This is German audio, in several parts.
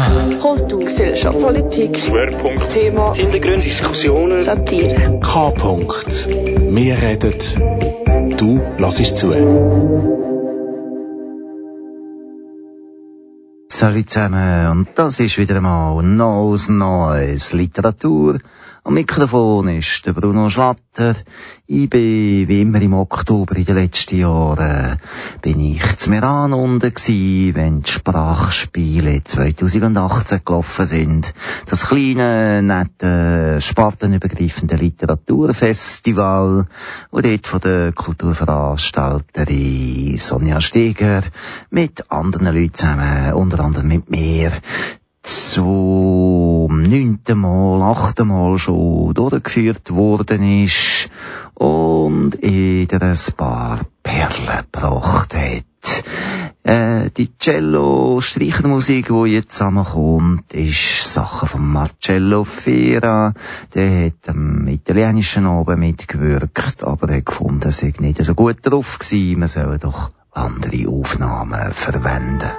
K. Kultur, Gesellschaft, Politik, Schwerpunkt, Thema, Hintergründe, Diskussionen, Satire. K. -Punkt. Wir reden, du lassest zu. Salut zusammen, und das ist wieder einmal Neues Neues Literatur. Am Mikrofon ist der Bruno Schlatter. Ich bin, wie immer im Oktober in den letzten Jahren, bin ich zu Meran unten gewesen, wenn die Sprachspiele 2018 gelaufen sind. Das kleine, nette, spartenübergreifende Literaturfestival, wo dort von der Kulturveranstalterin Sonja Steger mit anderen Leuten zusammen, unter anderem mit mir, zum neunten Mal, achten Mal schon durchgeführt worden ist und jeder ein paar Perlen gebracht hat. Äh, die Cello-Streichermusik, die jetzt zusammenkommt, ist Sache von Marcello Fera. Der hat am italienischen oben mitgewirkt, aber er gefunden, er sei nicht so gut drauf gewesen, man soll doch andere Aufnahmen verwenden.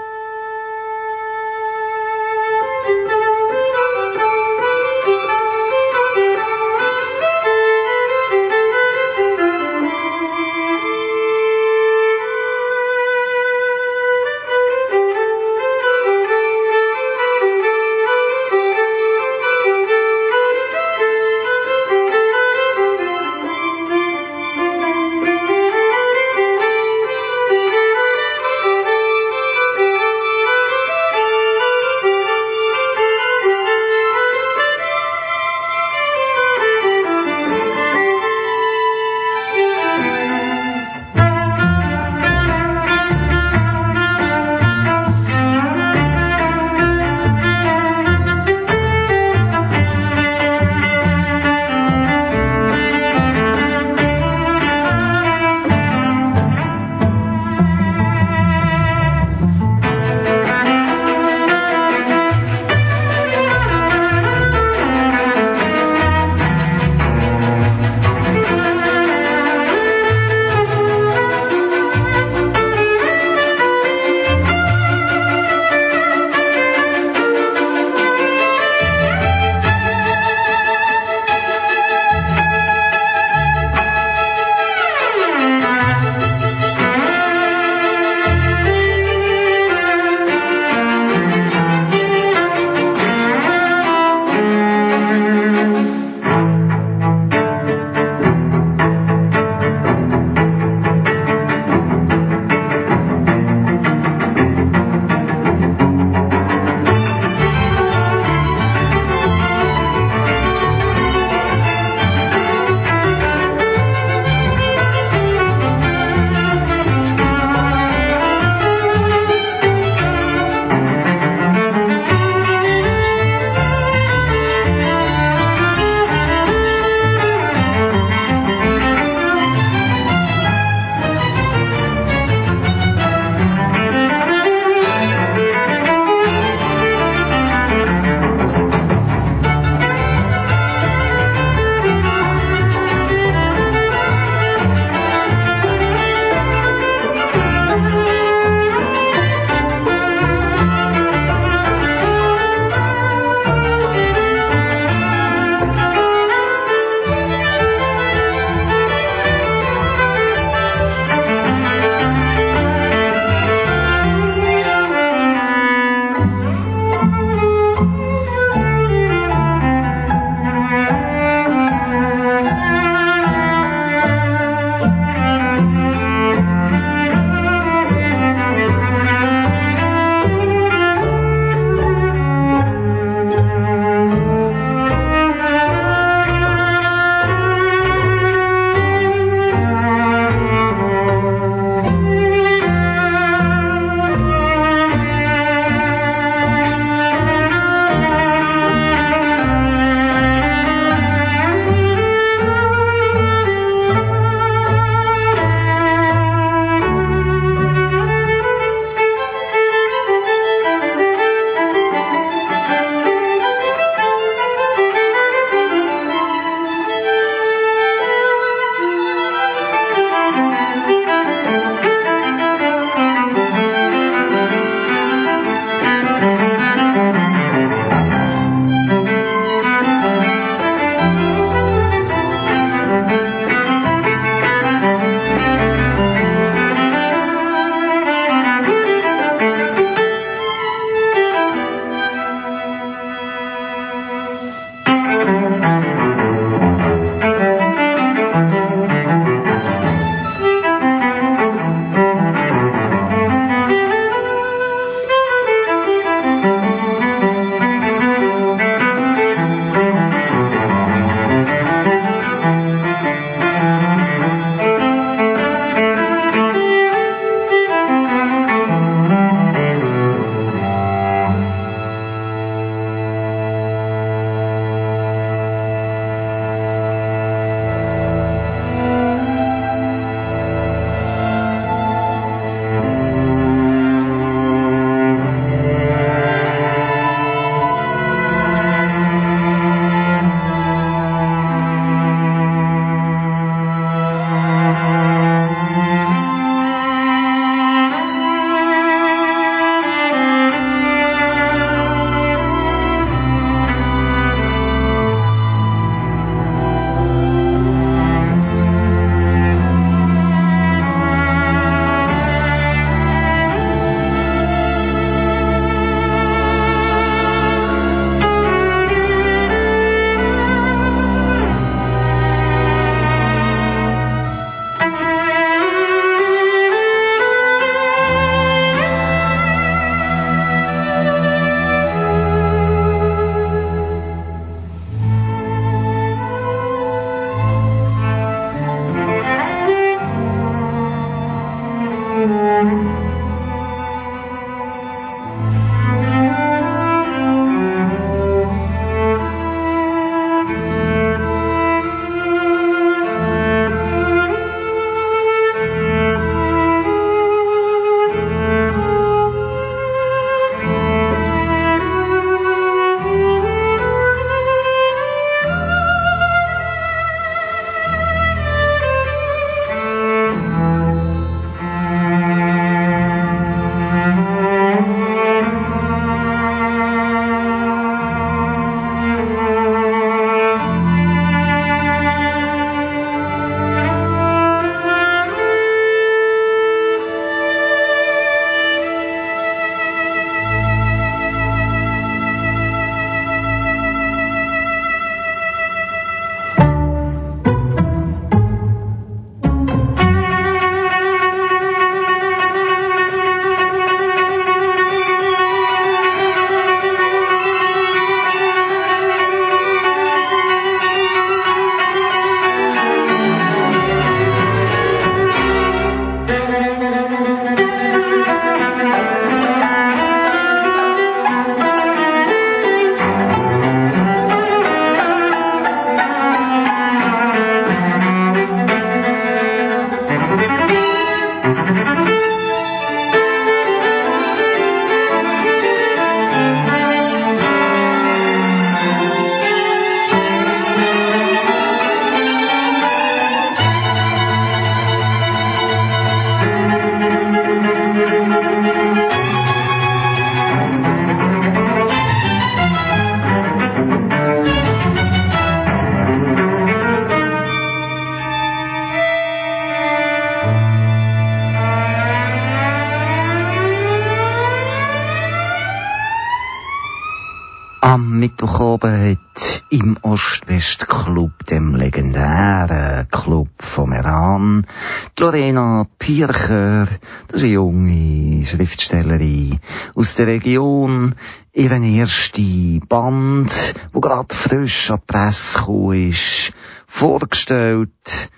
Der Region, ihren ersten Band, wo gerade frisch an die Presse gekommen ist, vorgestellt.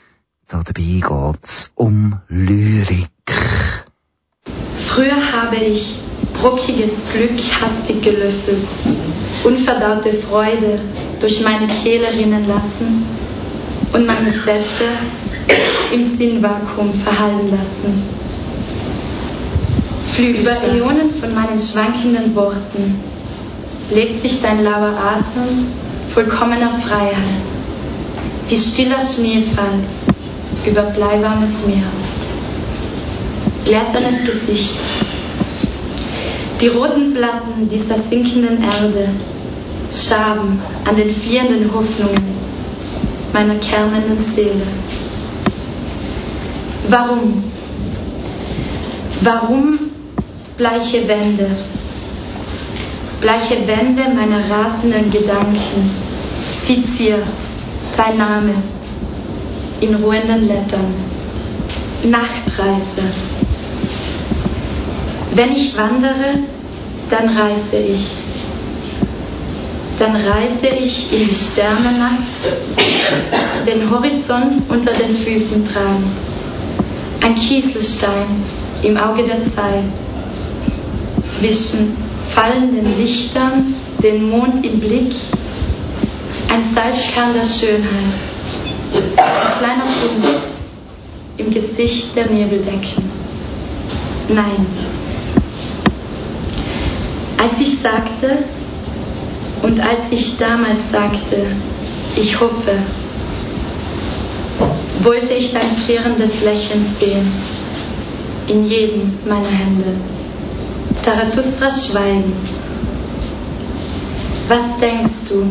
Dabei geht's um Lyrik. Früher habe ich brockiges Glück hastig gelöffelt, unverdaute Freude durch meine Kehle rinnen lassen und meine Sätze im Sinnvakuum verhallen lassen. Über Äonen von meinen schwankenden Worten legt sich dein lauer Atem vollkommener Freiheit, wie stiller Schneefall über bleiwarmes Meer. Gläsernes Gesicht, die roten Platten dieser sinkenden Erde schaben an den fliehenden Hoffnungen meiner kernenden Seele. Warum? Warum bleiche Wände? Bleiche Wände meiner rasenden Gedanken, sie dein Name in ruhenden Lettern. Nachtreise. Wenn ich wandere, dann reise ich. Dann reise ich in die Sternennacht, den Horizont unter den Füßen tragend. Ein Kieselstein im Auge der Zeit. Zwischen fallenden Lichtern, den Mond im Blick, ein Salzkern der Schönheit. Ein kleiner Punkt im Gesicht der Nebeldecken. Nein. Als ich sagte und als ich damals sagte, ich hoffe, wollte ich dein frierendes Lächeln sehen in jedem meiner Hände. Zarathustras Schweigen. Was denkst du?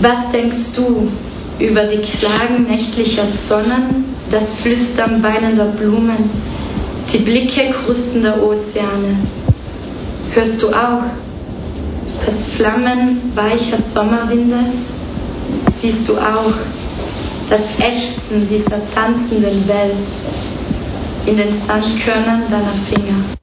Was denkst du über die Klagen nächtlicher Sonnen, das Flüstern weinender Blumen, die Blicke krustender Ozeane? Hörst du auch das Flammen weicher Sommerwinde? Siehst du auch das Ächzen dieser tanzenden Welt in den Sandkörnern deiner Finger?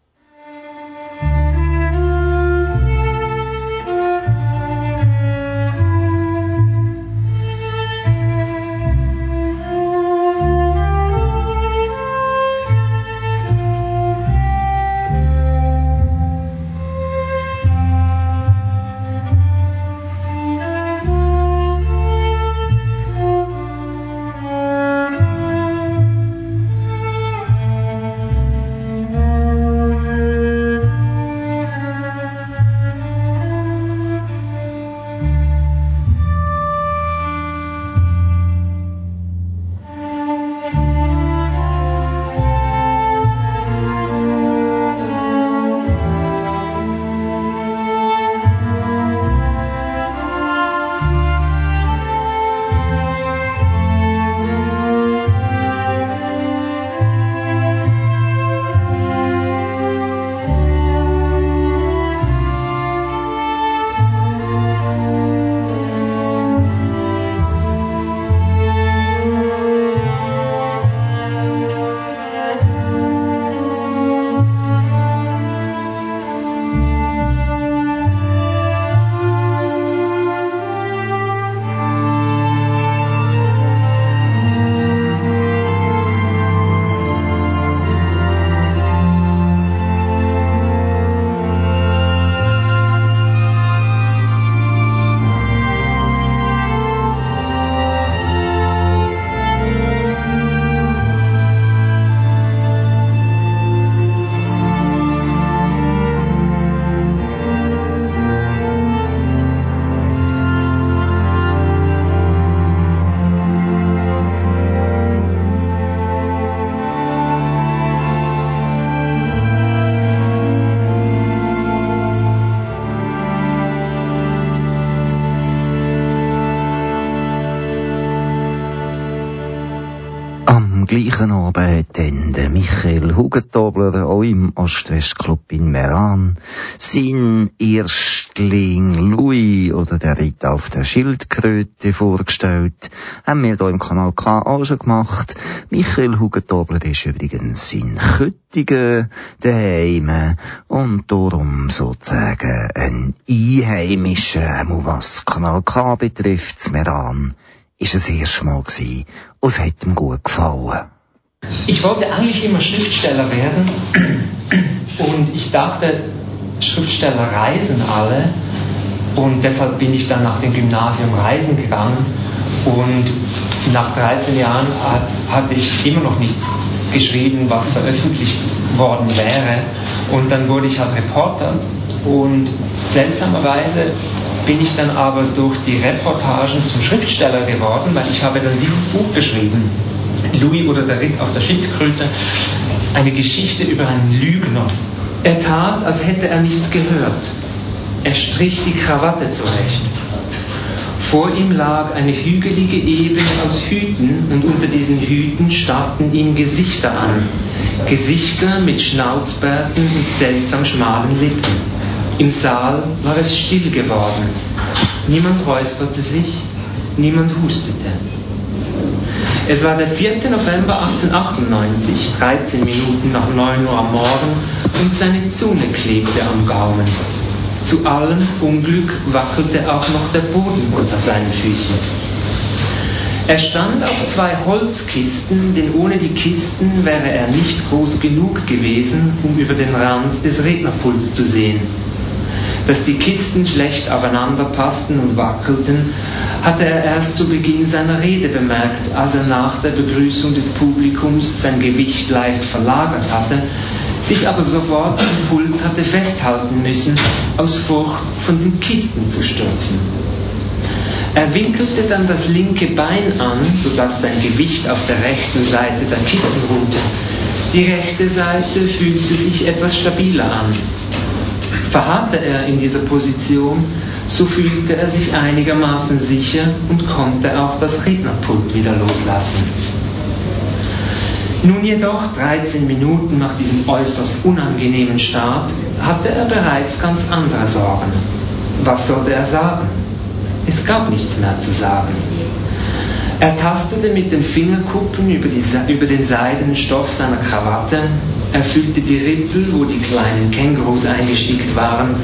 Sein Erstling Louis oder der Ritt auf der Schildkröte vorgestellt. Haben wir hier im Kanal K auch schon gemacht. Michael Hugentobler ist übrigens in Köttingen daheim und darum sozusagen ein Einheimischer, was Kanal K betrifft, Meran ist es erste Mal gewesen und es hat ihm gut gefallen. Ich wollte eigentlich immer Schriftsteller werden und ich dachte, Schriftsteller reisen alle und deshalb bin ich dann nach dem Gymnasium reisen gegangen und nach 13 Jahren hatte ich immer noch nichts geschrieben, was veröffentlicht worden wäre und dann wurde ich halt Reporter und seltsamerweise bin ich dann aber durch die Reportagen zum Schriftsteller geworden, weil ich habe dann dieses Buch geschrieben, Louis oder der Ritt auf der Schildkröte, eine Geschichte über einen Lügner. Er tat, als hätte er nichts gehört. Er strich die Krawatte zurecht. Vor ihm lag eine hügelige Ebene aus Hüten und unter diesen Hüten starrten ihm Gesichter an. Gesichter mit Schnauzbärten und seltsam schmalen Lippen. Im Saal war es still geworden. Niemand räusperte sich, niemand hustete. Es war der 4. November 1898, 13 Minuten nach 9 Uhr am Morgen, und seine Zunge klebte am Gaumen. Zu allem Unglück wackelte auch noch der Boden unter seinen Füßen. Er stand auf zwei Holzkisten, denn ohne die Kisten wäre er nicht groß genug gewesen, um über den Rand des Rednerpuls zu sehen dass die Kisten schlecht aufeinander passten und wackelten, hatte er erst zu Beginn seiner Rede bemerkt, als er nach der Begrüßung des Publikums sein Gewicht leicht verlagert hatte, sich aber sofort am Pult hatte festhalten müssen, aus Furcht von den Kisten zu stürzen. Er winkelte dann das linke Bein an, sodass sein Gewicht auf der rechten Seite der Kisten ruhte. Die rechte Seite fühlte sich etwas stabiler an. Verharrte er in dieser Position, so fühlte er sich einigermaßen sicher und konnte auch das Rednerpult wieder loslassen. Nun jedoch, 13 Minuten nach diesem äußerst unangenehmen Start, hatte er bereits ganz andere Sorgen. Was sollte er sagen? Es gab nichts mehr zu sagen. Er tastete mit den Fingerkuppen über, die, über den seidenen Stoff seiner Krawatte, er fühlte die Rippel, wo die kleinen Kängurus eingestickt waren,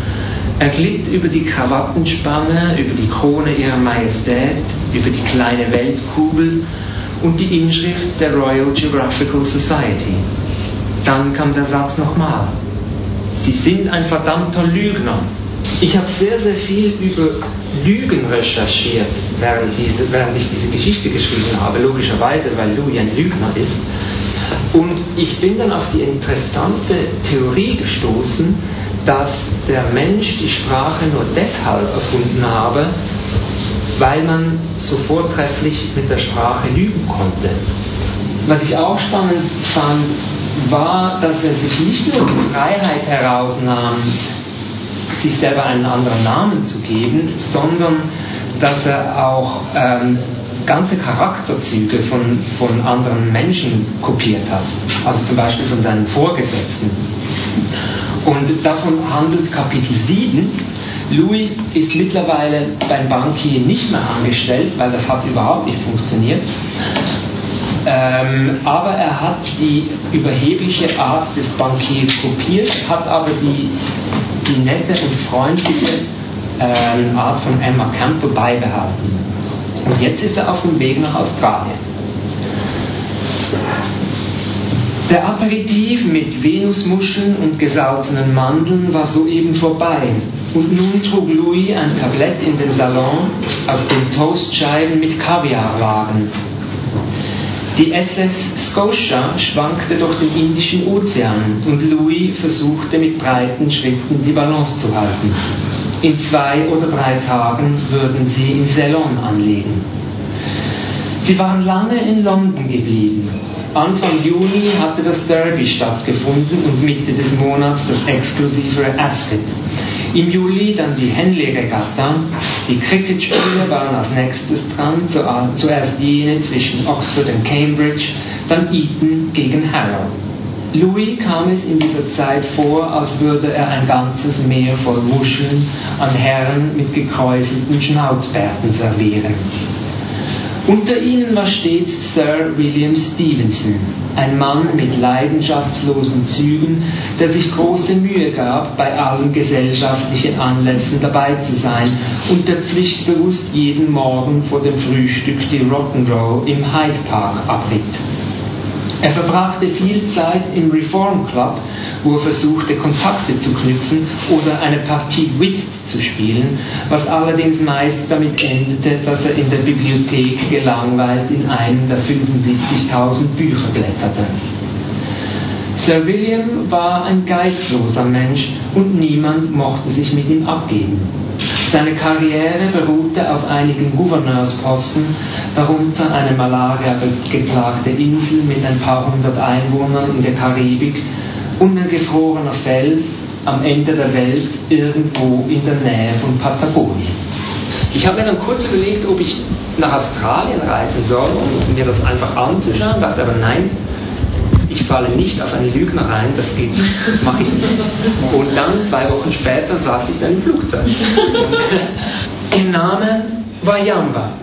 er glitt über die Krawattenspanne, über die Krone ihrer Majestät, über die kleine Weltkugel und die Inschrift der Royal Geographical Society. Dann kam der Satz nochmal. Sie sind ein verdammter Lügner. Ich habe sehr, sehr viel über Lügen recherchiert, während, diese, während ich diese Geschichte geschrieben habe, logischerweise, weil Louis ein Lügner ist. Und ich bin dann auf die interessante Theorie gestoßen, dass der Mensch die Sprache nur deshalb erfunden habe, weil man so vortrefflich mit der Sprache lügen konnte. Was ich auch spannend fand, war, dass er sich nicht nur die Freiheit herausnahm, sich selber einen anderen Namen zu geben, sondern dass er auch ähm, ganze Charakterzüge von, von anderen Menschen kopiert hat. Also zum Beispiel von seinen Vorgesetzten. Und davon handelt Kapitel 7. Louis ist mittlerweile beim Bankier nicht mehr angestellt, weil das hat überhaupt nicht funktioniert. Ähm, aber er hat die überhebliche Art des Bankiers kopiert, hat aber die, die nette und freundliche äh, Art von Emma Campbell beibehalten. Und jetzt ist er auf dem Weg nach Australien. Der Aperitif mit Venusmuscheln und gesalzenen Mandeln war soeben vorbei. Und nun trug Louis ein Tablett in den Salon, auf dem Toastscheiben mit Kaviar lagen. Die SS Scotia schwankte durch den Indischen Ozean und Louis versuchte mit breiten Schritten die Balance zu halten. In zwei oder drei Tagen würden sie in Ceylon anlegen. Sie waren lange in London geblieben. Anfang Juni hatte das Derby stattgefunden und Mitte des Monats das exklusivere Ascot. Im Juli dann die Henley-Regatta. Die Cricket-Spiele waren als nächstes dran, zuerst jene zwischen Oxford und Cambridge, dann Eton gegen Harrow. Louis kam es in dieser Zeit vor, als würde er ein ganzes Meer voll Muscheln an Herren mit gekräuselten Schnauzbärten servieren. Unter ihnen war stets Sir William Stevenson, ein Mann mit leidenschaftslosen Zügen, der sich große Mühe gab, bei allen gesellschaftlichen Anlässen dabei zu sein und der pflichtbewusst jeden Morgen vor dem Frühstück die Rock'n'Roll im Hyde Park abritt. Er verbrachte viel Zeit im Reform Club, wo er versuchte, Kontakte zu knüpfen oder eine Partie Whist zu spielen, was allerdings meist damit endete, dass er in der Bibliothek gelangweilt in einem der 75.000 Bücher blätterte. Sir William war ein geistloser Mensch und niemand mochte sich mit ihm abgeben. Seine Karriere beruhte auf einigen Gouverneursposten, darunter eine malaria-geplagte Insel mit ein paar hundert Einwohnern in der Karibik und ein gefrorener Fels am Ende der Welt irgendwo in der Nähe von Patagonien. Ich habe mir dann kurz überlegt, ob ich nach Australien reisen soll, um mir das einfach anzuschauen, dachte aber nein, ich falle nicht auf eine Lügner rein, das geht nicht, das mache ich nicht. Und dann, zwei Wochen später, saß ich dann im Flugzeug. Ihr Name war Jamba.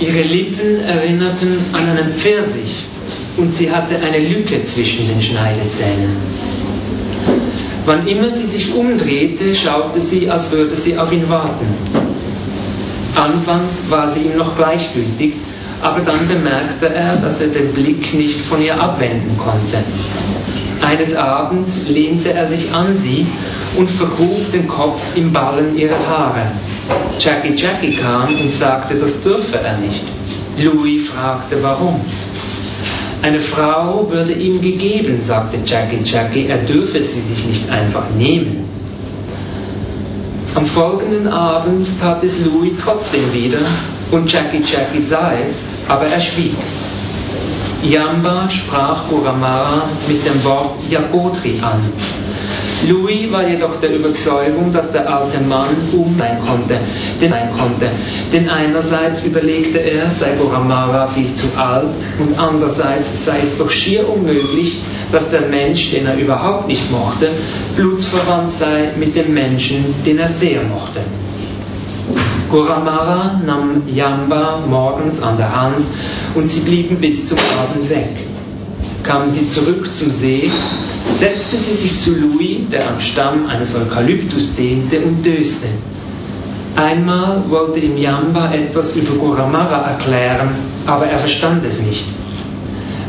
Ihre Lippen erinnerten an einen Pfirsich und sie hatte eine Lücke zwischen den Schneidezähnen. Wann immer sie sich umdrehte, schaute sie, als würde sie auf ihn warten. Anfangs war sie ihm noch gleichgültig, aber dann bemerkte er, dass er den Blick nicht von ihr abwenden konnte. Eines Abends lehnte er sich an sie und vergrub den Kopf im Ballen ihrer Haare. Jackie Jackie kam und sagte, das dürfe er nicht. Louis fragte, warum. Eine Frau würde ihm gegeben, sagte Jackie Jackie, er dürfe sie sich nicht einfach nehmen. Am folgenden Abend tat es Louis trotzdem wieder und Jackie Jackie sah es aber er schwieg. Yamba sprach Guramara mit dem Wort Yagotri an. Louis war jedoch der Überzeugung, dass der alte Mann um sein konnte, denn, konnte. denn einerseits überlegte er, sei Guramara viel zu alt und andererseits sei es doch schier unmöglich, dass der Mensch, den er überhaupt nicht mochte, blutsverwandt sei mit dem Menschen, den er sehr mochte. Guramara nahm Yamba morgens an der Hand und sie blieben bis zum Abend weg. Kamen sie zurück zum See, setzte sie sich zu Louis, der am Stamm eines Eukalyptus dehnte, und döste. Einmal wollte ihm Yamba etwas über Guramara erklären, aber er verstand es nicht.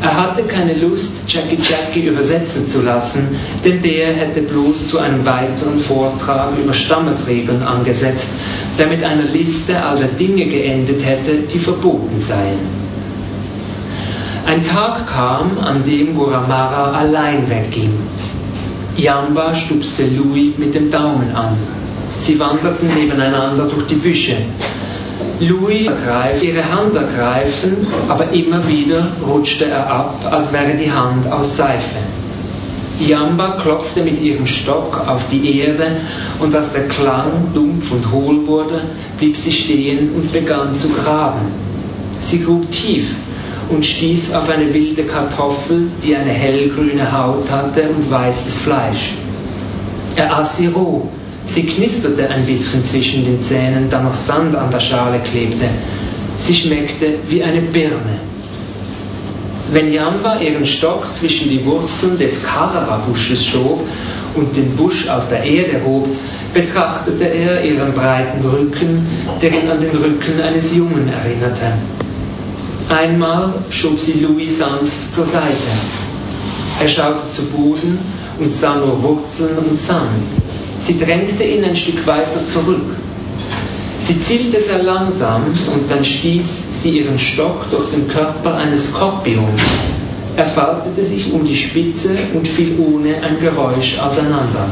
Er hatte keine Lust, Jackie Jackie übersetzen zu lassen, denn der hätte bloß zu einem weiteren Vortrag über Stammesregeln angesetzt, der mit einer Liste aller Dinge geendet hätte, die verboten seien. Ein Tag kam, an dem Guramara allein wegging. Yamba stupste Louis mit dem Daumen an. Sie wanderten nebeneinander durch die Büsche. Louis ergreift ihre Hand ergreifen, aber immer wieder rutschte er ab, als wäre die Hand aus Seife. Yamba klopfte mit ihrem Stock auf die Erde und als der Klang dumpf und hohl wurde, blieb sie stehen und begann zu graben. Sie grub tief und stieß auf eine wilde Kartoffel, die eine hellgrüne Haut hatte und weißes Fleisch. Er aß sie roh. Sie knisterte ein bisschen zwischen den Zähnen, da noch Sand an der Schale klebte. Sie schmeckte wie eine Birne. Wenn Jamba ihren Stock zwischen die Wurzeln des Karara-Busches schob und den Busch aus der Erde hob, betrachtete er ihren breiten Rücken, der ihn an den Rücken eines Jungen erinnerte. Einmal schob sie Louis sanft zur Seite. Er schaute zu Boden und sah nur Wurzeln und Sand. Sie drängte ihn ein Stück weiter zurück. Sie zielte sehr langsam und dann stieß sie ihren Stock durch den Körper eines Skorpions. Er faltete sich um die Spitze und fiel ohne ein Geräusch auseinander.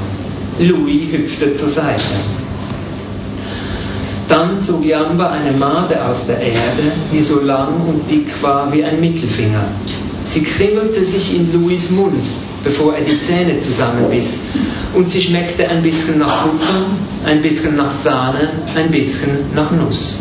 Louis hüpfte zur Seite. Dann zog Jamba eine Made aus der Erde, die so lang und dick war wie ein Mittelfinger. Sie kringelte sich in Louis Mund, bevor er die Zähne zusammenbiss und sie schmeckte ein bisschen nach Butter, ein bisschen nach Sahne, ein bisschen nach Nuss.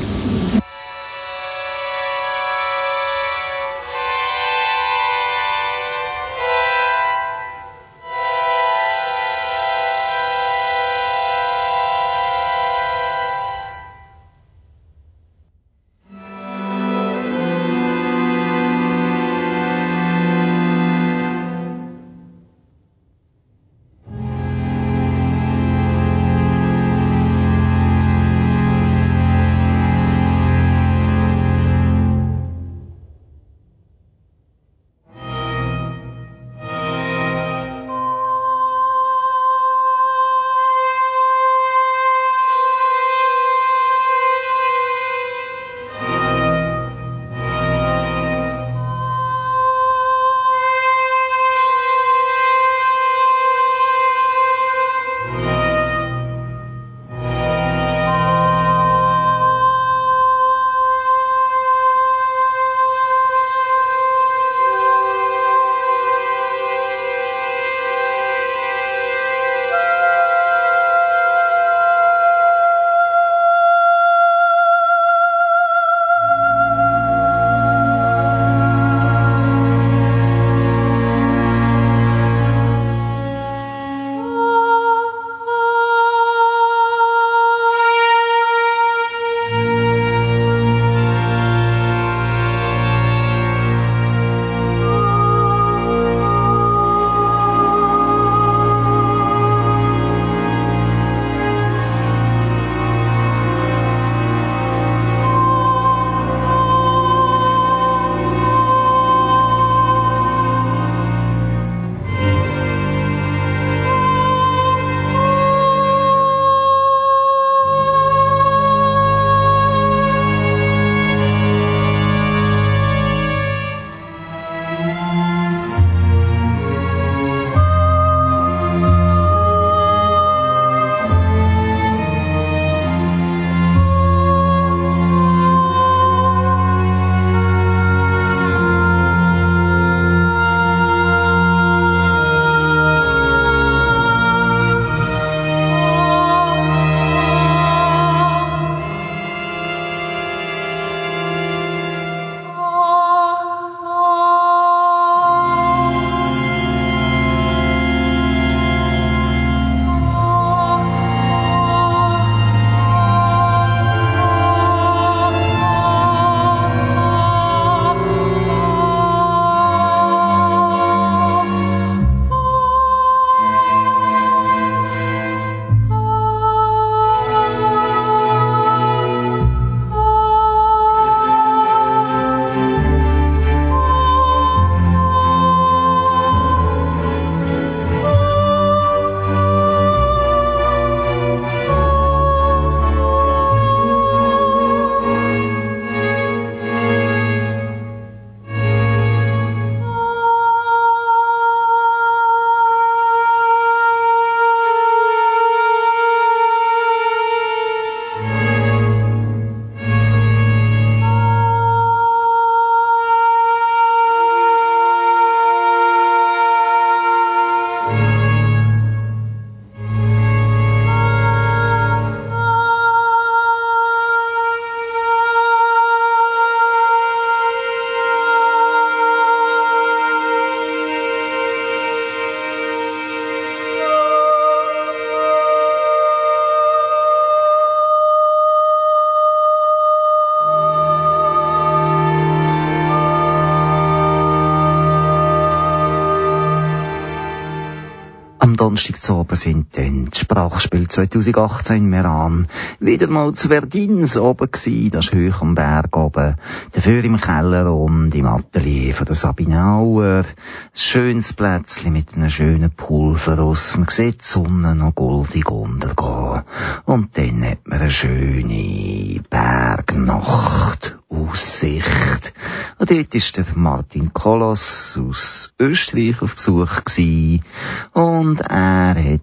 Donnerstag zu oben sind dann das Sprachspiel 2018 in Meran wieder mal zu Verdins oben gewesen, das ist hoch am Berg oben, dafür im Keller und im Atelier von der Sabine Auer, ein schönes Plätzchen mit einem schönen Pulverruss, man sieht die Sonne noch goldig untergehen. Und dann hat man eine schöne Bergnacht Aussicht. Und dort ist der Martin Kolos aus Österreich auf Besuch gewesen. Und er hat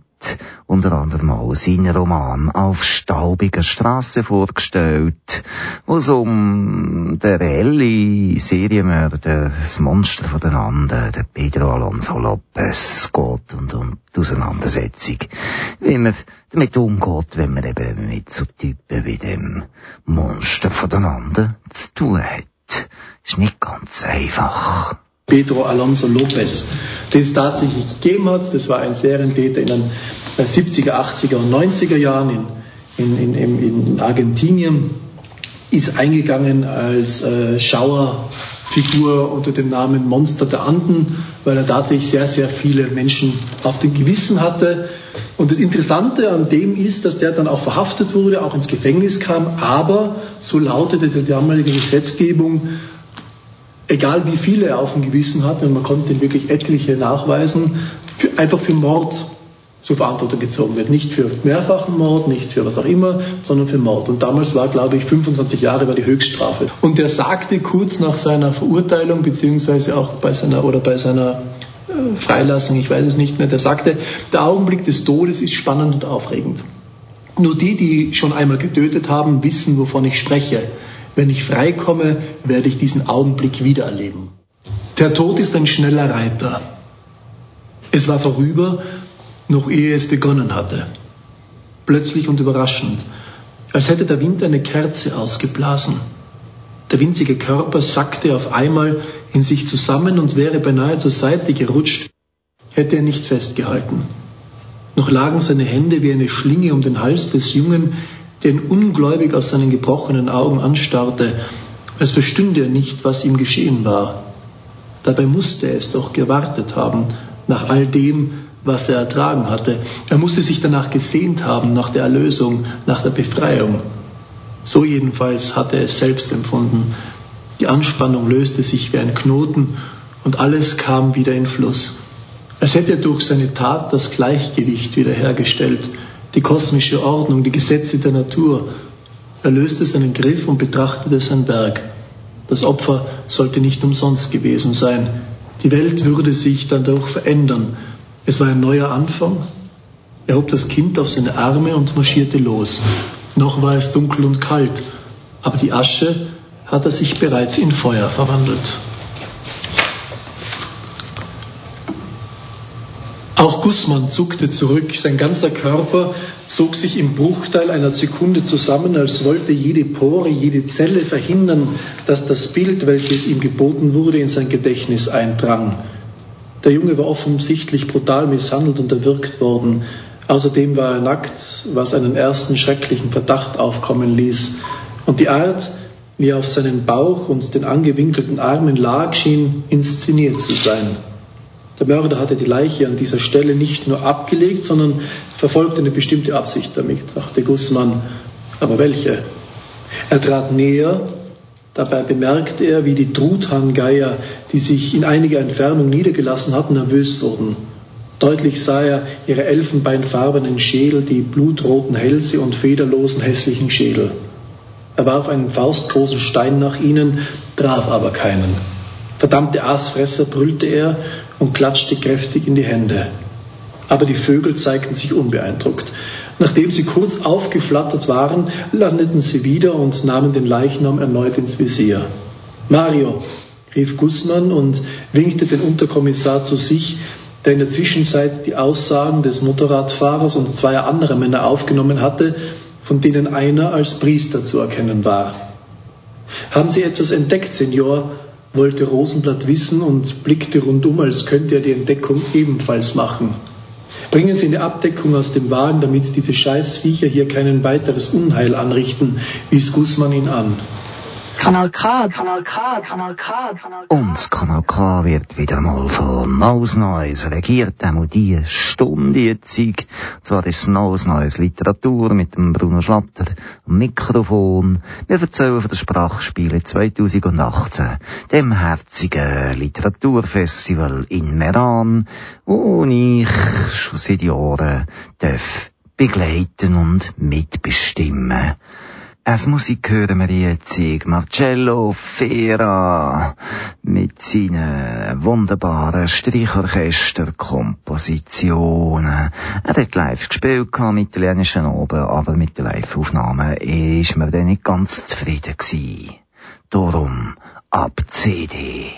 unter anderem auch seinen Roman auf staubiger Straße vorgestellt, wo es um den reellen Serienmörder, das Monster von den Anden, der Pedro Alonso Lopez geht und um die Auseinandersetzung, wie man damit umgeht, wenn man eben mit so Typen wie dem Monster von den Anden zu tun hat. Ist nicht ganz einfach. Pedro Alonso Lopez, den es tatsächlich gegeben hat. Das war ein Serientäter in den 70er, 80er und 90er Jahren in, in, in, in Argentinien, ist eingegangen als äh, Schauerfigur unter dem Namen Monster der Anden, weil er tatsächlich sehr, sehr viele Menschen auf dem Gewissen hatte. Und das Interessante an dem ist, dass der dann auch verhaftet wurde, auch ins Gefängnis kam, aber so lautete die damalige Gesetzgebung, egal wie viele er auf dem Gewissen hatte, und man konnte wirklich etliche nachweisen, für, einfach für Mord zur Verantwortung gezogen wird. Nicht für mehrfachen Mord, nicht für was auch immer, sondern für Mord. Und damals war, glaube ich, 25 Jahre war die Höchststrafe. Und er sagte kurz nach seiner Verurteilung, beziehungsweise auch bei seiner, oder bei seiner äh, Freilassung, ich weiß es nicht mehr, der sagte, der Augenblick des Todes ist spannend und aufregend. Nur die, die schon einmal getötet haben, wissen, wovon ich spreche. Wenn ich freikomme, werde ich diesen Augenblick wiedererleben. Der Tod ist ein schneller Reiter. Es war vorüber, noch ehe es begonnen hatte. Plötzlich und überraschend, als hätte der Wind eine Kerze ausgeblasen. Der winzige Körper sackte auf einmal in sich zusammen und wäre beinahe zur Seite gerutscht, hätte er nicht festgehalten. Noch lagen seine Hände wie eine Schlinge um den Hals des Jungen, der ihn ungläubig aus seinen gebrochenen Augen anstarrte, als verstünde er nicht, was ihm geschehen war. Dabei musste er es doch gewartet haben, nach all dem, was er ertragen hatte. Er musste sich danach gesehnt haben, nach der Erlösung, nach der Befreiung. So jedenfalls hatte er es selbst empfunden. Die Anspannung löste sich wie ein Knoten und alles kam wieder in Fluss. Als hätte er durch seine Tat das Gleichgewicht wiederhergestellt, die kosmische Ordnung, die Gesetze der Natur. Er löste seinen Griff und betrachtete sein Werk. Das Opfer sollte nicht umsonst gewesen sein. Die Welt würde sich dadurch verändern. Es war ein neuer Anfang. Er hob das Kind auf seine Arme und marschierte los. Noch war es dunkel und kalt, aber die Asche hatte sich bereits in Feuer verwandelt. Auch Gussmann zuckte zurück, sein ganzer Körper zog sich im Bruchteil einer Sekunde zusammen, als wollte jede Pore, jede Zelle verhindern, dass das Bild, welches ihm geboten wurde, in sein Gedächtnis eindrang. Der Junge war offensichtlich brutal misshandelt und erwürgt worden. Außerdem war er nackt, was einen ersten schrecklichen Verdacht aufkommen ließ. Und die Art, wie er auf seinen Bauch und den angewinkelten Armen lag, schien inszeniert zu sein. Der Mörder hatte die Leiche an dieser Stelle nicht nur abgelegt, sondern verfolgte eine bestimmte Absicht damit, dachte Gussmann. Aber welche? Er trat näher, dabei bemerkte er, wie die Truthahngeier, die sich in einiger Entfernung niedergelassen hatten, nervös wurden. Deutlich sah er ihre elfenbeinfarbenen Schädel, die blutroten Hälse und federlosen hässlichen Schädel. Er warf einen faustgroßen Stein nach ihnen, traf aber keinen. Verdammte Aasfresser, brüllte er und klatschte kräftig in die Hände. Aber die Vögel zeigten sich unbeeindruckt. Nachdem sie kurz aufgeflattert waren, landeten sie wieder und nahmen den Leichnam erneut ins Visier. Mario, rief Gussmann und winkte den Unterkommissar zu sich, der in der Zwischenzeit die Aussagen des Motorradfahrers und zweier anderer Männer aufgenommen hatte, von denen einer als Priester zu erkennen war. Haben Sie etwas entdeckt, Senior? Wollte Rosenblatt wissen und blickte rundum, als könnte er die Entdeckung ebenfalls machen. Bringen Sie eine Abdeckung aus dem Wagen, damit diese Scheißviecher hier kein weiteres Unheil anrichten, wies Gußmann ihn an. Kanal K, Kanal K, Kanal K, Kanal K. Und Kanal K wird wieder mal von Neues Neues regiert, einmal die Stunde jetzt. Zwar ist Neues Neues Literatur mit dem Bruno Schlatter am Mikrofon. Wir erzählen von der Sprachspiele 2018, dem herzigen Literaturfestival in Meran, wo ich schon seit Jahren darf begleiten und mitbestimmen. Als Musik hören wir jetzt Marcello Fera mit seinen wunderbaren Streichorchesterkompositionen. Er hat live gespielt am italienischen Oben, aber mit den Live-Aufnahmen ist man dann nicht ganz zufrieden gewesen. Darum ab CD.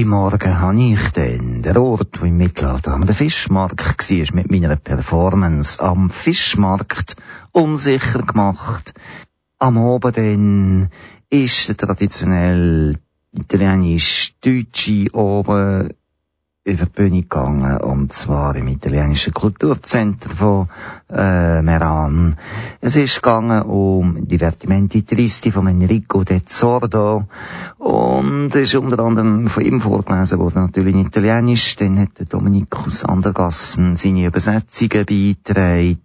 Freitagmorgen habe ich dann den Ort, wo im Mittelalter am Fischmarkt war, mit meiner Performance am Fischmarkt unsicher gemacht. Am Abend dann ist der traditionell italienisch-deutsche oben über die Bühne gegangen, und zwar im italienischen Kulturzentrum von äh, Meran. Es ist gegangen um Divertimenti Tristi von Enrico de Zordo und ist unter anderem von ihm vorgelesen worden, natürlich in Italienisch. Dann hat der Dominikus Andergassen seine Übersetzungen beigetragen.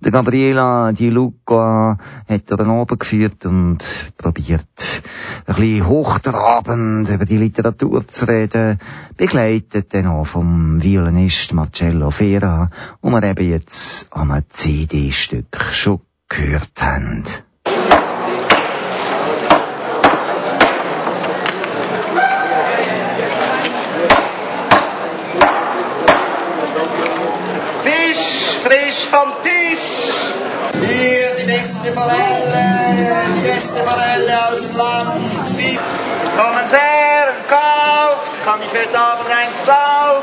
Der Gabriela Di Luca hat er dann oben geführt und probiert, ein bisschen hochtrabend über die Literatur zu reden, begleitet dann auch vom Violinist Marcello Fera, wo wir eben jetzt einem CD-Stück schon gehört haben. Vom Tisch. Hier die beste Forelle, die beste Forelle aus dem Land. Sie her und kauft, kann ich heute Abend ein Sau.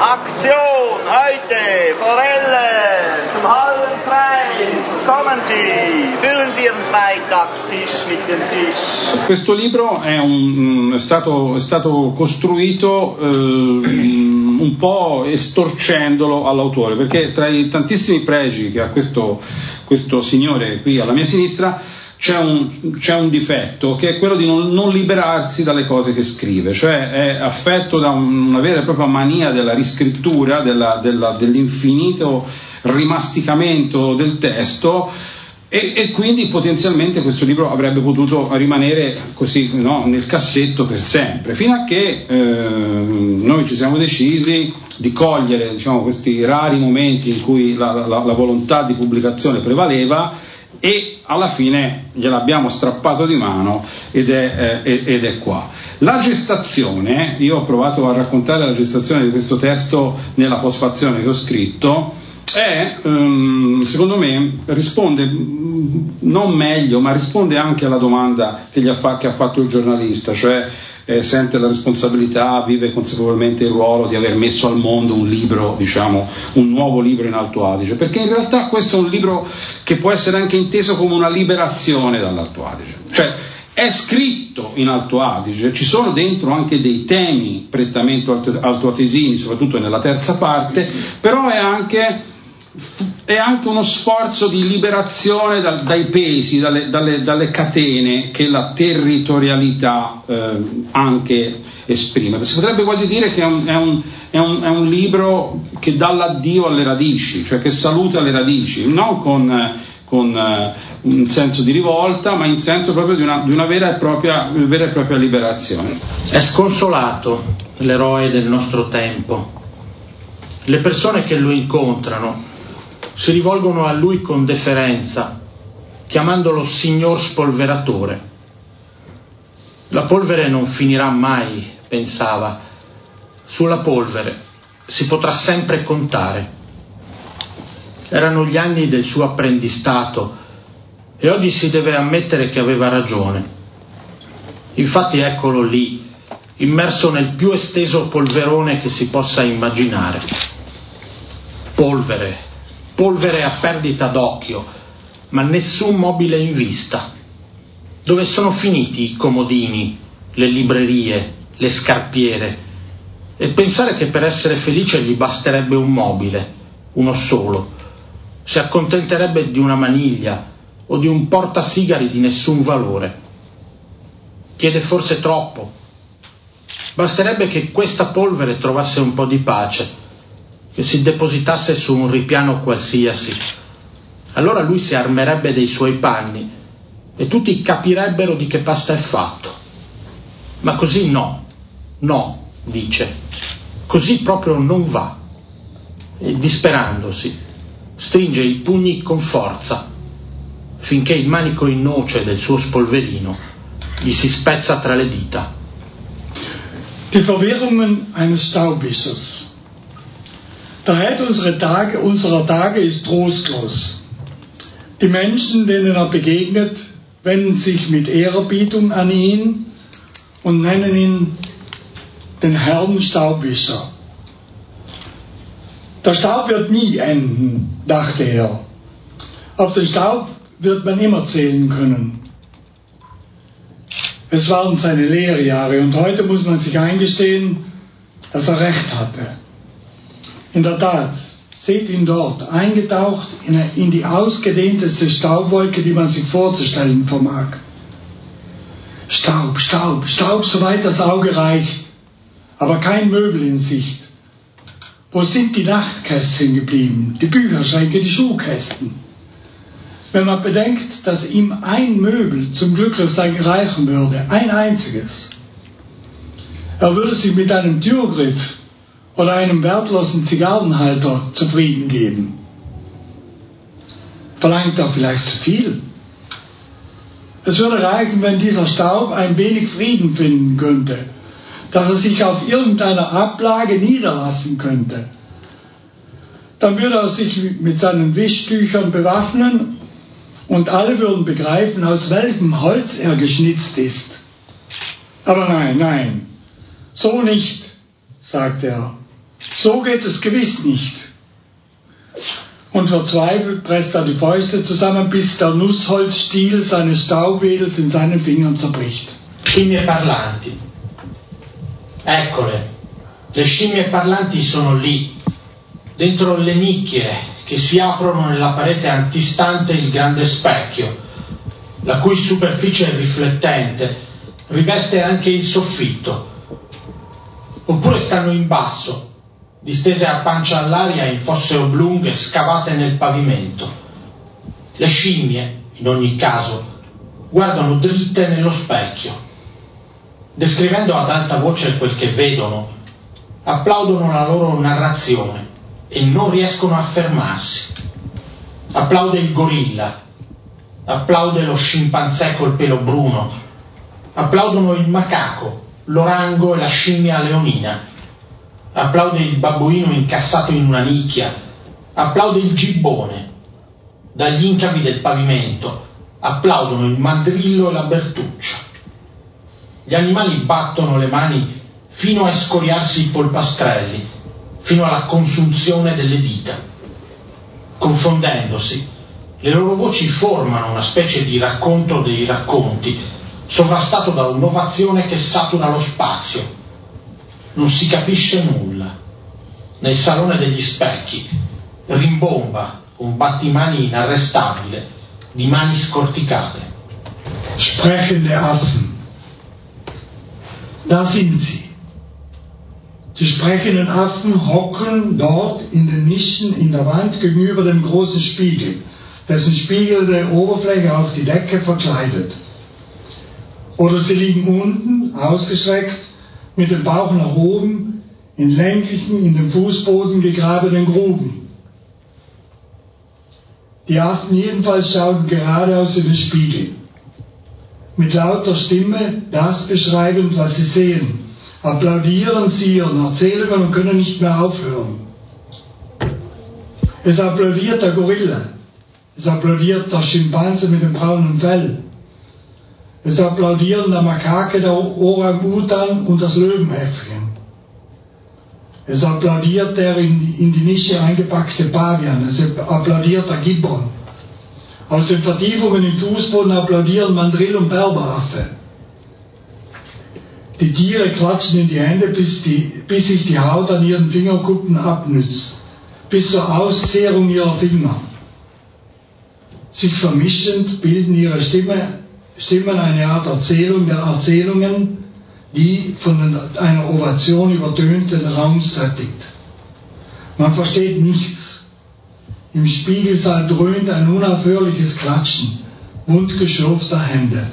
Aktion heute, Forelle zum halben Preis. Kommen Sie, füllen Sie Ihren Freitagstisch mit dem Tisch. Questo libro è, un, è, stato, è stato, costruito eh, un po' estorcendolo all'autore, perché tra i tantissimi pregi che ha questo, questo signore qui alla mia sinistra c'è un, c'è un, difetto che è quello di non, non, liberarsi dalle cose che scrive, cioè è affetto da una vera e propria mania della riscrittura, della, della, dell'infinito rimasticamento del testo e, e, quindi potenzialmente questo libro avrebbe potuto rimanere così no, nel cassetto per sempre, fino a che eh, noi ci siamo decisi di cogliere diciamo, questi rari momenti in cui la, la, la volontà di pubblicazione prevaleva e alla fine gliel'abbiamo strappato di mano ed è, eh, ed è, qua. La gestazione, io ho provato a raccontare la gestazione di questo testo nella postfazione che ho scritto, è, um, secondo me, risponde non meglio, ma risponde anche alla domanda che, ha, che ha fatto il giornalista, cioè eh, sente la responsabilità, vive consapevolmente il ruolo di aver messo al mondo un libro, diciamo, un nuovo libro in Alto Adige, perché in realtà questo è un libro che può essere anche inteso come una liberazione dall'Alto Adige. Cioè, è scritto in Alto Adige, ci sono dentro anche dei temi prettamente altoatesini, soprattutto nella terza parte, però è anche è anche uno sforzo di liberazione dal, dai pesi, dalle, dalle, dalle, catene che la territorialità eh, anche esprime. Si potrebbe quasi dire che è un, è, un, è, un, è un, libro che dà l'addio alle radici, cioè che saluta le radici, non con, con uh, un senso di rivolta, ma in senso proprio di una, di una vera, e propria, vera e propria liberazione. È sconsolato l'eroe del nostro tempo. Le persone che lo incontrano si rivolgono a lui con deferenza, chiamandolo signor spolveratore. La polvere non finirà mai, pensava. Sulla polvere si potrà sempre contare. Erano gli anni del suo apprendistato e oggi si deve ammettere che aveva ragione. Infatti eccolo lì, immerso nel più esteso polverone che si possa immaginare. Polvere, polvere a perdita d'occhio, ma nessun mobile in vista. Dove sono finiti i comodini, le librerie, le scarpiere? E pensare che per essere felice gli basterebbe un mobile, uno solo. Si accontenterebbe di una maniglia o di un portasigari di nessun valore. Chiede forse troppo. Basterebbe che questa polvere trovasse un po' di pace si depositasse su un ripiano qualsiasi. Allora lui si armerebbe dei suoi panni e tutti capirebbero di che pasta è fatto. Ma così no, no, dice, così proprio non va. E disperandosi, stringe i pugni con forza, finché il manico in noce del suo spolverino gli si spezza tra le dita. Die Verwirrungen eines Staubwissers. Der Heid unserer Tage, unserer Tage ist trostlos. Die Menschen, denen er begegnet, wenden sich mit Ehrerbietung an ihn und nennen ihn den Herrn Staubwischer. Der Staub wird nie enden, dachte er. Auf den Staub wird man immer zählen können. Es waren seine Lehrjahre und heute muss man sich eingestehen, dass er recht hatte. In der Tat, seht ihn dort, eingetaucht in die ausgedehnteste Staubwolke, die man sich vorzustellen vermag. Staub, Staub, Staub, soweit das Auge reicht, aber kein Möbel in Sicht. Wo sind die Nachtkästchen geblieben, die Bücherschränke, die Schuhkästen? Wenn man bedenkt, dass ihm ein Möbel zum Glücklichsein reichen würde, ein einziges, er würde sich mit einem Türgriff oder einem wertlosen Zigarrenhalter zufrieden geben. Verlangt er vielleicht zu viel? Es würde reichen, wenn dieser Staub ein wenig Frieden finden könnte, dass er sich auf irgendeiner Ablage niederlassen könnte. Dann würde er sich mit seinen Wischtüchern bewaffnen und alle würden begreifen, aus welchem Holz er geschnitzt ist. Aber nein, nein, so nicht, sagt er. So geht es gewiss nicht. Und verzweifelt presst er die Fäuste zusammen, bis der Nussholzstiel seines Staubwedels in seinen Fingern zerbricht. Scimmie parlanti. Eccole, le scimmie parlanti sono lì, dentro le nicchie che si aprono nella parete antistante il grande specchio, la cui superficie riflettente riveste anche il soffitto. Oppure stanno in basso, distese a pancia all'aria in fosse oblunghe scavate nel pavimento. Le scimmie, in ogni caso, guardano dritte nello specchio. Descrivendo ad alta voce quel che vedono, applaudono la loro narrazione e non riescono a fermarsi. Applaude il gorilla, applaude lo scimpanzé col pelo bruno, applaudono il macaco, l'orango e la scimmia leonina applaude il babbuino incassato in una nicchia, applaude il gibbone, dagli incavi del pavimento, applaudono il mandrillo e la bertuccia. Gli animali battono le mani fino a scoriarsi i polpastrelli, fino alla consunzione delle dita. Confondendosi, le loro voci formano una specie di racconto dei racconti, sovrastato da un'ovazione che satura lo spazio, non si capisce nulla. Nel salone degli specchi rimbomba un battimani inarrestabile di mani scorticate. Sprechende Affen. Da sind sie. Die sprechenden Affen hocken dort in den Nischen in der Wand gegenüber dem großen Spiegel, dessen spiegelnde Oberfläche auch die Decke verkleidet. Oder sie liegen unten, ausgestreckt, mit dem Bauch nach oben in länglichen, in den Fußboden gegrabenen Gruben. Die Affen jedenfalls schauen geradeaus in den Spiegel. Mit lauter Stimme das beschreibend, was sie sehen. Applaudieren sie ihren Erzählungen und können nicht mehr aufhören. Es applaudiert der Gorilla. Es applaudiert der Schimpanse mit dem braunen Fell. Es applaudieren der Makake, der Orang-Utan und das Löwenäffchen. Es applaudiert der in, in die Nische eingepackte Pavian. Es applaudiert der Gibbon. Aus den Vertiefungen im Fußboden applaudieren Mandrill und Berberaffe. Die Tiere klatschen in die Hände, bis, die, bis sich die Haut an ihren Fingerkuppen abnützt, bis zur Auszehrung ihrer Finger. Sich vermischend bilden ihre Stimme Stimmen eine Art Erzählung der Erzählungen, die von einer Ovation übertönt den Raum sättigt. Man versteht nichts. Im Spiegelsaal dröhnt ein unaufhörliches Klatschen wundgeschürfter Hände.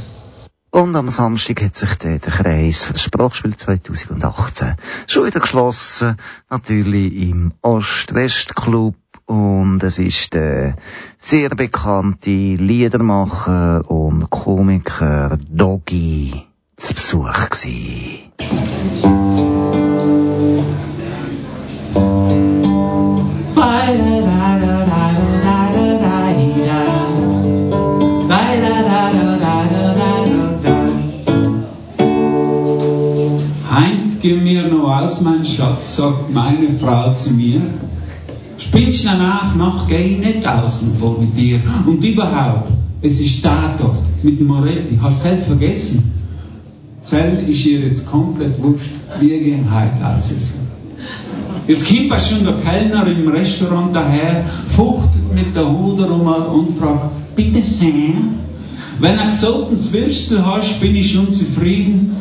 Und am Samstag hat sich der Kreis für das Sprachspiel 2018 schon wieder geschlossen. Natürlich im Ost-West-Club und es ist der sehr bekannte Liedermacher und Komiker Doggy zu Besuch gewesen. Heint gib mir noch das, mein Schatz, sagt meine Frau zu mir. Spielst du nach, Nacht geh ich nicht außen vor mit dir. Und überhaupt, es ist Tatort mit Moretti. Hast selbst vergessen? Zell ist ihr jetzt komplett wurscht. Wir gehen heute ausessen. Jetzt kommt schon der Kellner im Restaurant daher, fuchtet mit der Huder um und fragt, bitte sehr, wenn du ein Würstel hast, bin ich schon zufrieden.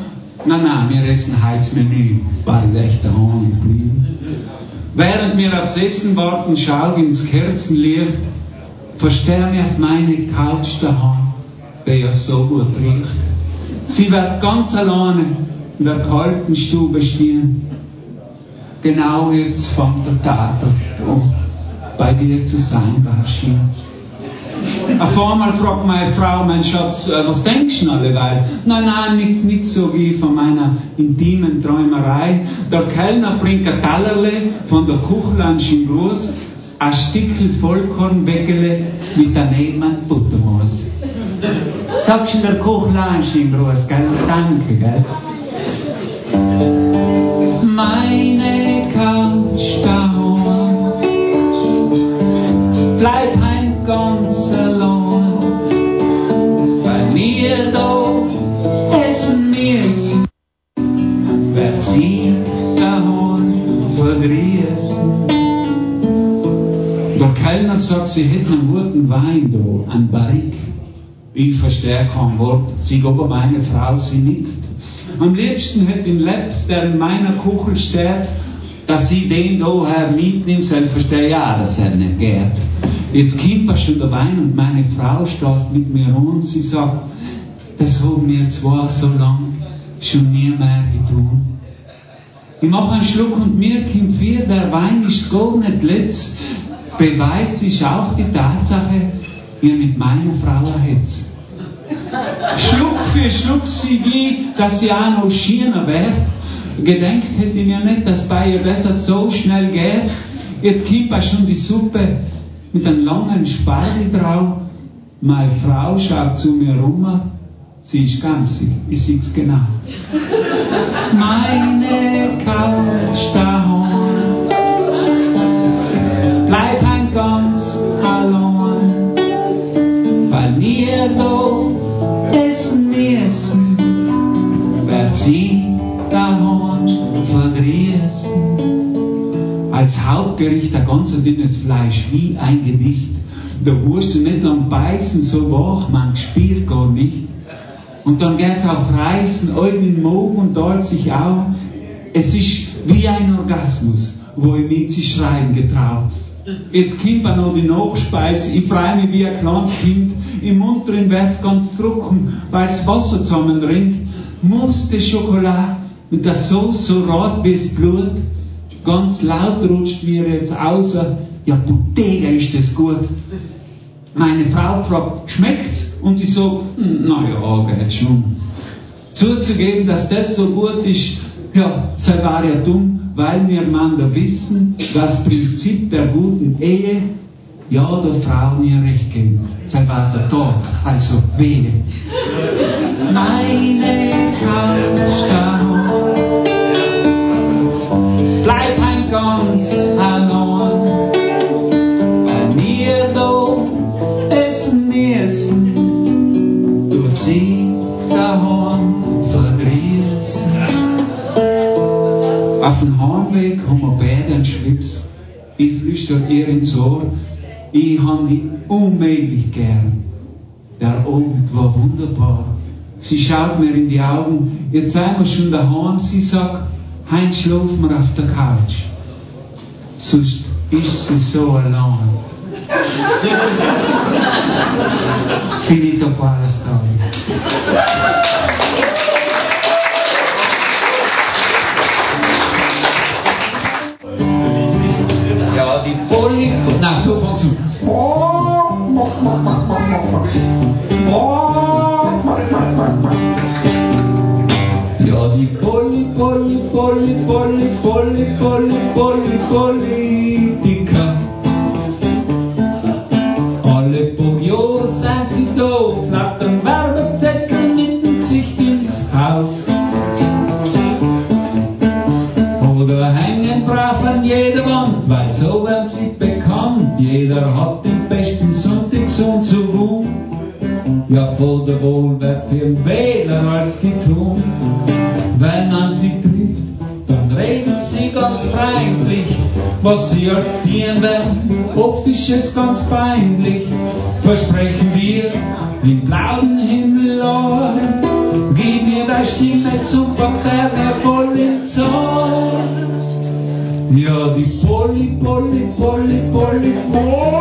Nein, nein, wir essen heute das Menü, war ich daheim geblieben. Während wir aufs Essen warten, schau ins Kerzenlicht, mich auf meine Couch daheim, der ja so gut riecht. Sie wird ganz alleine in der kalten Stube stehen. Genau jetzt fängt der Tatort an, bei dir zu sein, Barschi. Auf einmal fragt meine Frau, mein Schatz, äh, was denkst du alleweil? Nein, nein, nichts, nichts so wie von meiner intimen Träumerei. Der Kellner bringt ein Tallerle von der Kuchlansch in Gruß, ein Stückchen Vollkornwägele mit daneben ein Buttermus. Sagst du der Kuchlansch in Gruß, gell? Danke, gell? Meine Couch daheim bleib ein ganz allein, mir da essen müssen, wer sie daheim verdrießen. Der Kellner sagt, sie hätten einen guten Wein da, ein Barrik. Ich verstehe kein Wort, sie aber meine Frau, sie nickt. Am liebsten hätte in Leps, der in meiner Kuchel steht, dass sie den daher mitnimmt, selbst verstehe ja, dass er nicht geht. Jetzt kommt er schon der Wein und meine Frau steht mit mir an sie sagt, das haben wir zwar so lang schon nie mehr getan. Ich mache einen Schluck und mir kommt vier, der Wein ist gar nicht letzt. Beweis ist auch die Tatsache, ihr mit meiner Frau erhetzt. Schluck für Schluck sie wie, dass sie auch noch schiener wird. Gedenkt hätte ich mir nicht, dass bei ihr besser so schnell geht. Jetzt kommt auch schon die Suppe mit einem langen Spargel drauf. Meine Frau schaut zu mir rum. Sie ist gamsig, ich seh's genau. Meine Couch daheim bleib ein ganz allein, weil wir da essen müssen, wird sie daheim verdrießen. Als Hauptgericht ein ganz dünnes Fleisch, wie ein Gedicht. Da musst du nicht lang beißen, so wach, man spürt gar nicht. Und dann geht's auf Reisen, all in den Magen und dort sich auch. Es ist wie ein Orgasmus, wo ich mit sich schreien getraut. Jetzt kommt auch noch die Nachspeise. Ich freue mich wie ein kleines Kind. Im Mund drin wird's ganz trocken, weil das Wasser zusammenrinnt. Muste Schokolade mit der Sauce so rot das Blut. Ganz laut rutscht mir jetzt außer, ja, Bottega ist das gut. Meine Frau fragt, schmeckt's? Und ich so, naja, geht schon. Zuzugeben, dass das so gut ist, ja, sei war ja dumm, weil wir Männer wissen, das Prinzip der guten Ehe, ja, der Frau nie recht geben. Sei war der Tod, also wehe. Meine daheim, bleib ein ganz allein, weil wir da essen müssen, tut sie daheim verdrießen. Auf dem Heimweg haben wir beide einen Schlips. Ich flüster ihr ins Ohr, ich hab die unmöglich gern. Der Abend war wunderbar. Sie schaut mir in die Augen, jetzt seien wir schon daheim. Sie sagt, heim schlafen auf der Couch. Sonst ist sie so allein. Finito qua la storia. Ja, die Polly, na, so fängt's an. Ja, die Polly, Polly, Polly, Polly, Polly, Polly, Polly, Politiker. Alle paar Jahre sind sie da, flattern Werbezettel mit dem Gesicht ins Haus. Oder jedermann, weil so werden sie bekannt. Jeder hat den besten Sonntagssohn zu Ruhm. Ja, vor der Wohl wird für den Wähler als getun. Wenn man sie trifft, dann reden sie ganz freundlich, was sie als dienen werden. Optisch ist ganz peinlich, versprechen wir im blauen Himmel an. Gib mir deine Stimme zum Verkehr, voll ins Ohr. Ja, die Polly, Polly, Polly, Polly, Politiker.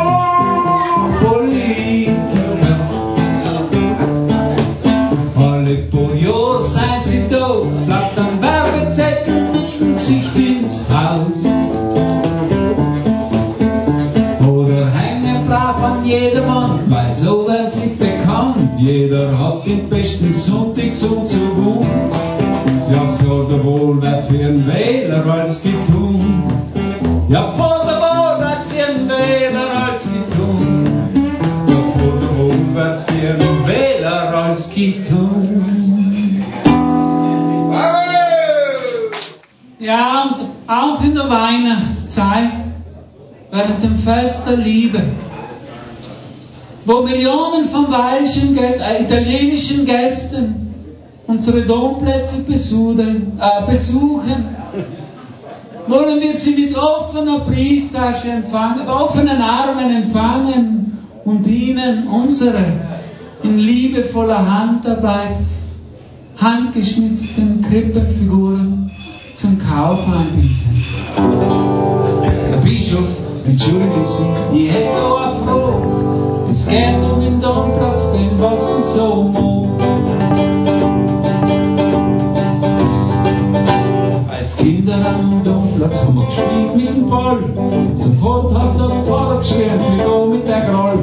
Liebe, wo Millionen von welschen, Gä- äh, italienischen Gästen unsere Domplätze besuchen, äh, besuchen, wollen wir sie mit offener Brieftasche empfangen, offenen Armen empfangen und ihnen unsere in liebevoller Handarbeit handgeschnitzten Krippenfiguren zum Kauf anbieten. Herr Bischof, entschuldigen Sie, ich hätte auch eine. Es geht um den Domplatz, den was ich so mag. Als Kinder am Domplatz haben wir gespielt mit dem Ball. Sofort hat der Pfarrer geschwärmt, wir gehen mit der Groll.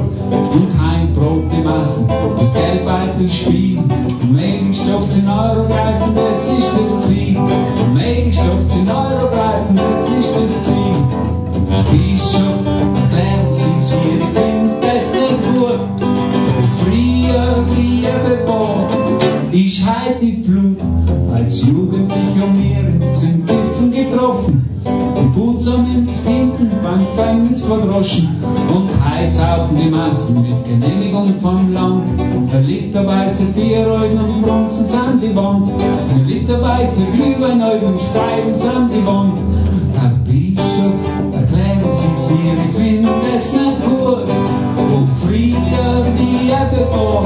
Und heim probt die Massen, das Geldbeutel spielen. Möglichst oft 10 Euro greifen, das ist das Ziel. Möglichst oft 10 Euro greifen, das ist das Ziel. Ich halt die Flut. Als Jugendlicher mir ins Zentiffen getroffen. Und Putzam ins Hinten beim Gefängnis verdroschen. Und Heiz auf die Massen mit Genehmigung vom Land. Ein Literweizer Bier und Bronzen an die Wand. Ein Literweizer Glühwein und Streifen an die Wand. Herr Bischof, erklären Sie's mir, ich find es nicht gut. Wo früher die Erde war,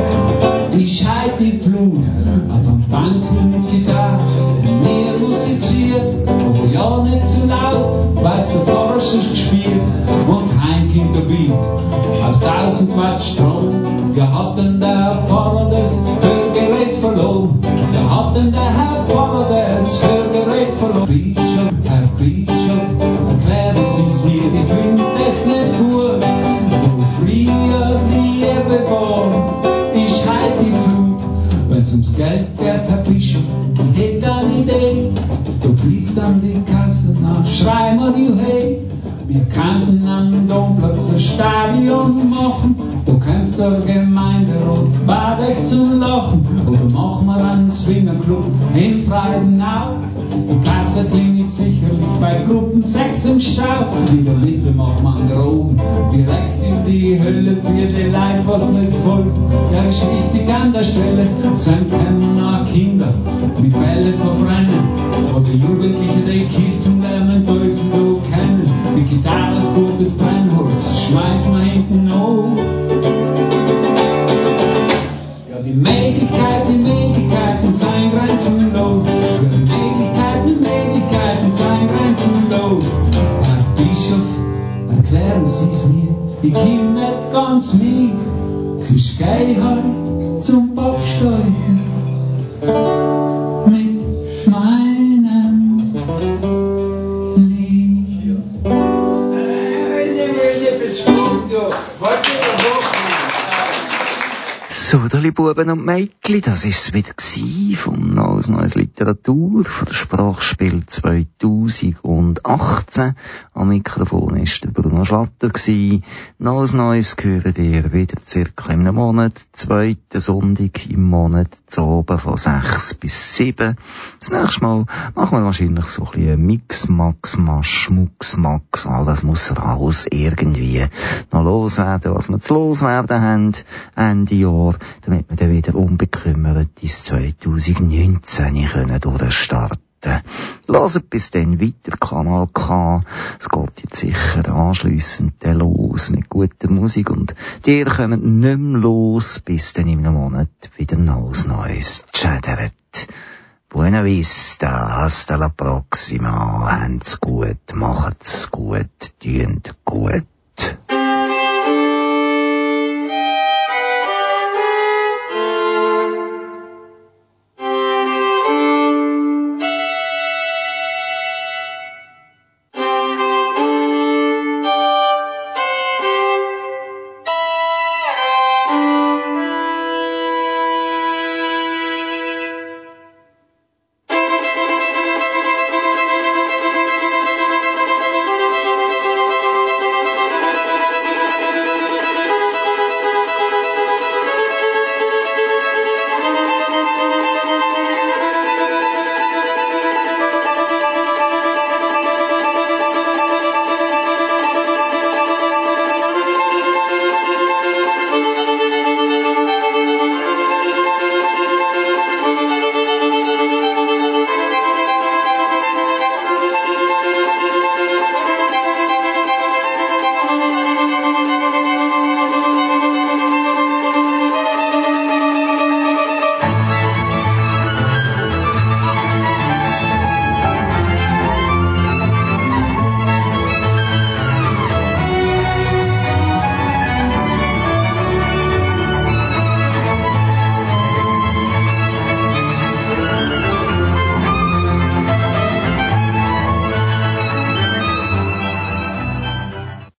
ich halt die Flut. Auf am Banken mit Gitarre, mir musiziert, aber ja nicht zu laut, weil's der schon gespielt. Und der Beat, aus tausend Watt Strom. Ja, hat denn der Pfarrer das Hörgerät verloren? Ja, hat denn der Herr Pfarrer das Hörgerät verloren? Stadion machen, da kämpft der Gemeinderat, bat euch zum Lachen. Oder machen wir einen Swingerclub in Freidenau. Die Kasse klingelt sicherlich bei Gruppen 6 im Stau. In der Mitte macht man groben, direkt in die Hölle für die Leid, was nicht folgt. Ja, ist wichtig an der Stelle, sind auch Kinder mit Bälle verbrennen. Oder Jugendliche, Halt zum Backsteuer mit meinem Lied. So, liebe Buben und Mädchen, das ist es wieder vom Neues Neues Literatur, von der Sprachspiel 2018. Am Mikrofon ist der Bruno Schlatter gsi. Neues Neues gehört ihr wieder circa in einem Monat, zweiten Sonntag im Monat, zu oben von sechs bis sieben. Das nächste Mal machen wir wahrscheinlich so ein bisschen Mix, Max, Masch, Mux, Max, alles muss raus irgendwie noch loswerden, was wir zu loswerden haben, Ende Jahr, damit wir dann wieder unbekümmert ins 2019 können durchstarten Lasst bis dann weiter Kanal K. Es geht jetzt sicher anschliessend los mit guter Musik und die kommt nicht mehr los, bis dann im Monat wieder neues Neues chattert. Buena vista, hasta la proxima, habt's gut, macht's gut, tünt gut.